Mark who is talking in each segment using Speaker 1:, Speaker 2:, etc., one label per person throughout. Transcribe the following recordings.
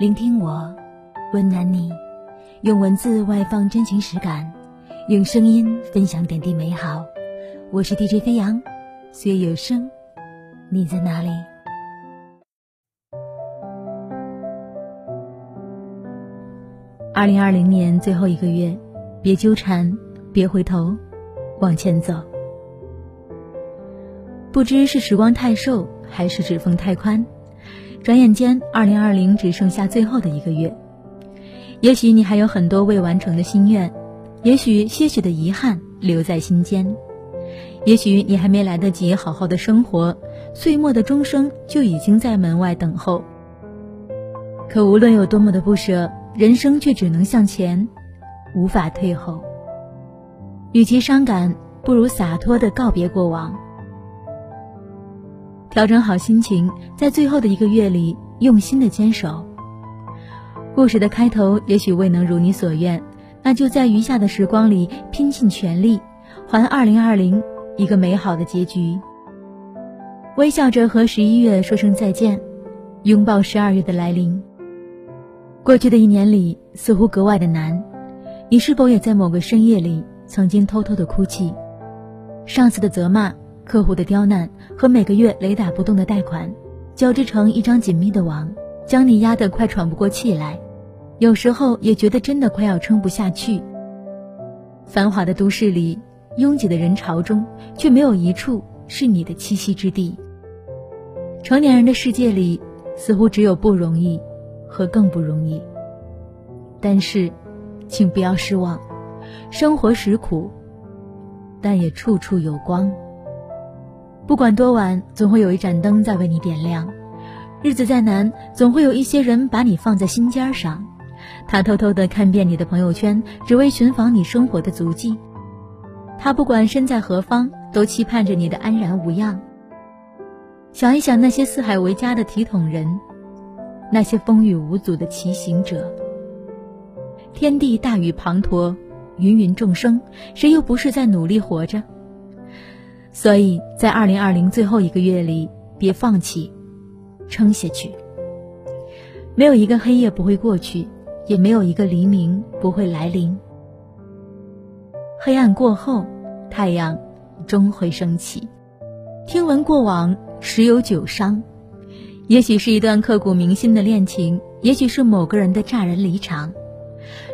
Speaker 1: 聆听我，温暖你，用文字外放真情实感，用声音分享点滴美好。我是 DJ 飞扬，岁月有声，你在哪里？二零二零年最后一个月，别纠缠，别回头，往前走。不知是时光太瘦，还是指缝太宽。转眼间，二零二零只剩下最后的一个月。也许你还有很多未完成的心愿，也许些许的遗憾留在心间，也许你还没来得及好好的生活，岁末的钟声就已经在门外等候。可无论有多么的不舍，人生却只能向前，无法退后。与其伤感，不如洒脱的告别过往。调整好心情，在最后的一个月里用心的坚守。故事的开头也许未能如你所愿，那就在余下的时光里拼尽全力，还二零二零一个美好的结局。微笑着和十一月说声再见，拥抱十二月的来临。过去的一年里似乎格外的难，你是否也在某个深夜里曾经偷偷的哭泣？上司的责骂。客户的刁难和每个月雷打不动的贷款，交织成一张紧密的网，将你压得快喘不过气来。有时候也觉得真的快要撑不下去。繁华的都市里，拥挤的人潮中，却没有一处是你的栖息之地。成年人的世界里，似乎只有不容易和更不容易。但是，请不要失望，生活实苦，但也处处有光。不管多晚，总会有一盏灯在为你点亮；日子再难，总会有一些人把你放在心尖上。他偷偷的看遍你的朋友圈，只为寻访你生活的足迹。他不管身在何方，都期盼着你的安然无恙。想一想那些四海为家的体统人，那些风雨无阻的骑行者。天地大雨滂沱，芸芸众生，谁又不是在努力活着？所以在二零二零最后一个月里，别放弃，撑下去。没有一个黑夜不会过去，也没有一个黎明不会来临。黑暗过后，太阳终会升起。听闻过往，时有九伤。也许是一段刻骨铭心的恋情，也许是某个人的乍然离场。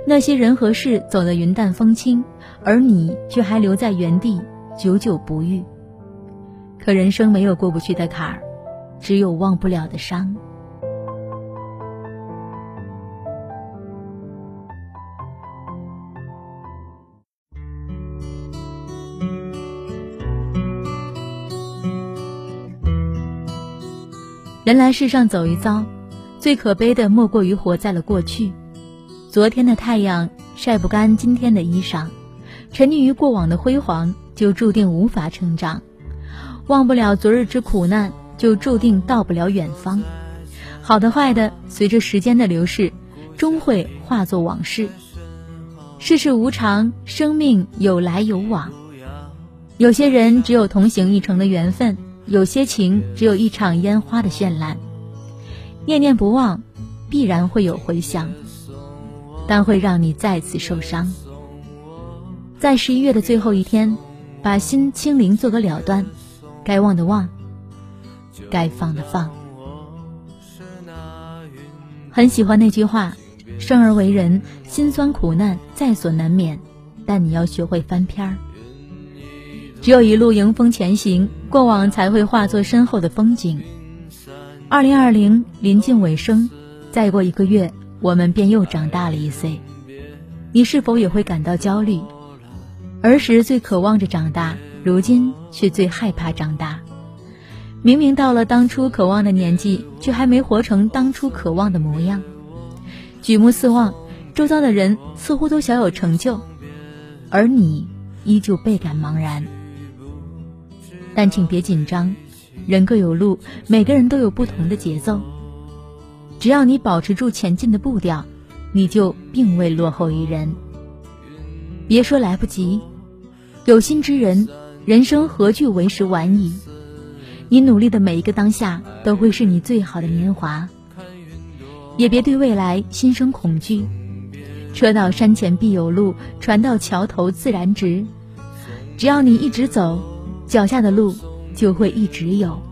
Speaker 1: 那些人和事走得云淡风轻，而你却还留在原地。久久不愈，可人生没有过不去的坎儿，只有忘不了的伤。人来世上走一遭，最可悲的莫过于活在了过去。昨天的太阳晒不干今天的衣裳，沉溺于过往的辉煌。就注定无法成长，忘不了昨日之苦难，就注定到不了远方。好的坏的，随着时间的流逝，终会化作往事。世事无常，生命有来有往。有些人只有同行一程的缘分，有些情只有一场烟花的绚烂。念念不忘，必然会有回响，但会让你再次受伤。在十一月的最后一天。把心清零做个了断，该忘的忘，该放的放。很喜欢那句话：生而为人，辛酸苦难在所难免，但你要学会翻篇儿。只有一路迎风前行，过往才会化作身后的风景。二零二零临近尾声，再过一个月，我们便又长大了一岁。你是否也会感到焦虑？儿时最渴望着长大，如今却最害怕长大。明明到了当初渴望的年纪，却还没活成当初渴望的模样。举目四望，周遭的人似乎都小有成就，而你依旧倍感茫然。但请别紧张，人各有路，每个人都有不同的节奏。只要你保持住前进的步调，你就并未落后于人。别说来不及，有心之人，人生何惧为时晚矣？你努力的每一个当下，都会是你最好的年华。也别对未来心生恐惧。车到山前必有路，船到桥头自然直。只要你一直走，脚下的路就会一直有。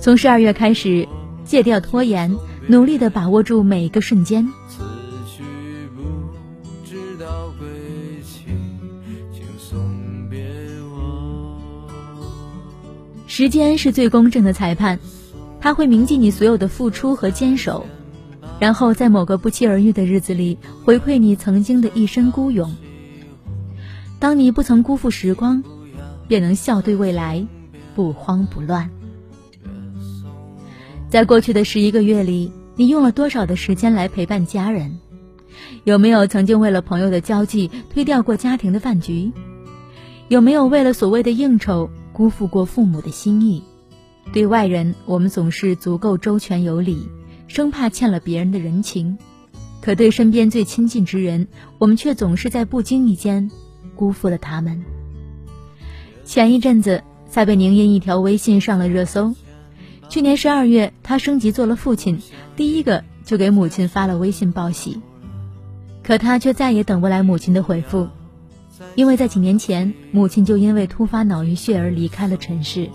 Speaker 1: 从十二月开始，戒掉拖延，努力的把握住每一个瞬间。时间是最公正的裁判，他会铭记你所有的付出和坚守。然后在某个不期而遇的日子里，回馈你曾经的一身孤勇。当你不曾辜负时光，便能笑对未来，不慌不乱。在过去的十一个月里，你用了多少的时间来陪伴家人？有没有曾经为了朋友的交际推掉过家庭的饭局？有没有为了所谓的应酬辜负过父母的心意？对外人，我们总是足够周全有礼。生怕欠了别人的人情，可对身边最亲近之人，我们却总是在不经意间辜负了他们。前一阵子，撒贝宁因一条微信上了热搜。去年十二月，他升级做了父亲，第一个就给母亲发了微信报喜。可他却再也等不来母亲的回复，因为在几年前，母亲就因为突发脑溢血而离开了尘世。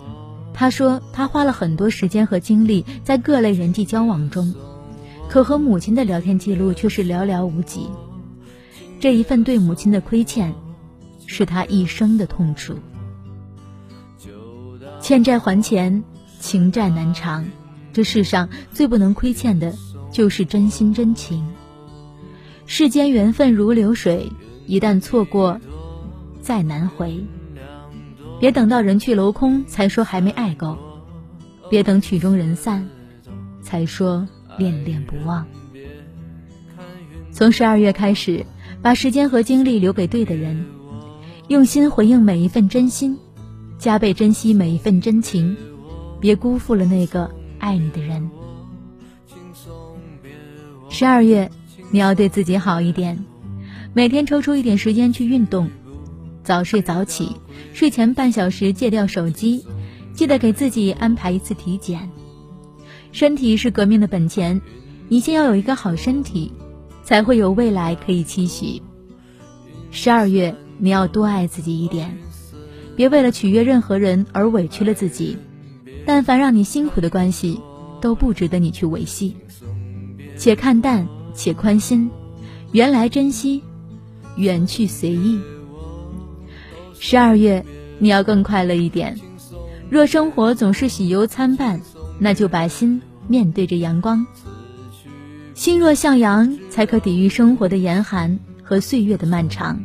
Speaker 1: 他说：“他花了很多时间和精力在各类人际交往中，可和母亲的聊天记录却是寥寥无几。这一份对母亲的亏欠，是他一生的痛楚。欠债还钱，情债难偿。这世上最不能亏欠的，就是真心真情。世间缘分如流水，一旦错过，再难回。”别等到人去楼空才说还没爱够，别等曲终人散，才说恋恋不忘。从十二月开始，把时间和精力留给对的人，用心回应每一份真心，加倍珍惜每一份真情，别辜负了那个爱你的人。十二月，你要对自己好一点，每天抽出一点时间去运动。早睡早起，睡前半小时戒掉手机，记得给自己安排一次体检。身体是革命的本钱，你先要有一个好身体，才会有未来可以期许。十二月你要多爱自己一点，别为了取悦任何人而委屈了自己。但凡让你辛苦的关系，都不值得你去维系。且看淡，且宽心，原来珍惜，缘去随意。十二月，你要更快乐一点。若生活总是喜忧参半，那就把心面对着阳光。心若向阳，才可抵御生活的严寒和岁月的漫长。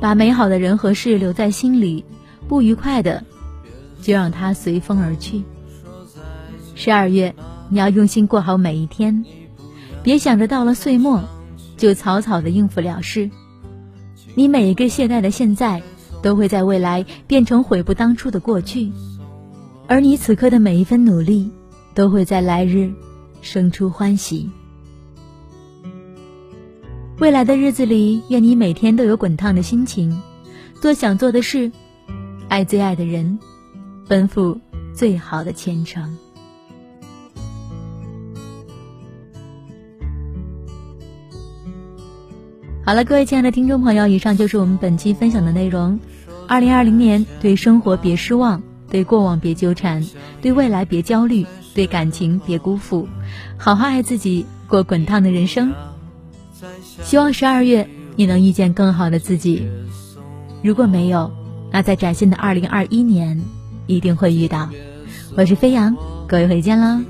Speaker 1: 把美好的人和事留在心里，不愉快的就让它随风而去。十二月，你要用心过好每一天，别想着到了岁末就草草的应付了事。你每一个懈怠的现在。都会在未来变成悔不当初的过去，而你此刻的每一分努力，都会在来日生出欢喜。未来的日子里，愿你每天都有滚烫的心情，做想做的事，爱最爱的人，奔赴最好的前程。好了，各位亲爱的听众朋友，以上就是我们本期分享的内容。二零二零年，对生活别失望，对过往别纠缠，对未来别焦虑，对感情别辜负，好好爱自己，过滚烫的人生。希望十二月你能遇见更好的自己。如果没有，那在崭新的二零二一年，一定会遇到。我是飞扬，各位回见
Speaker 2: 了。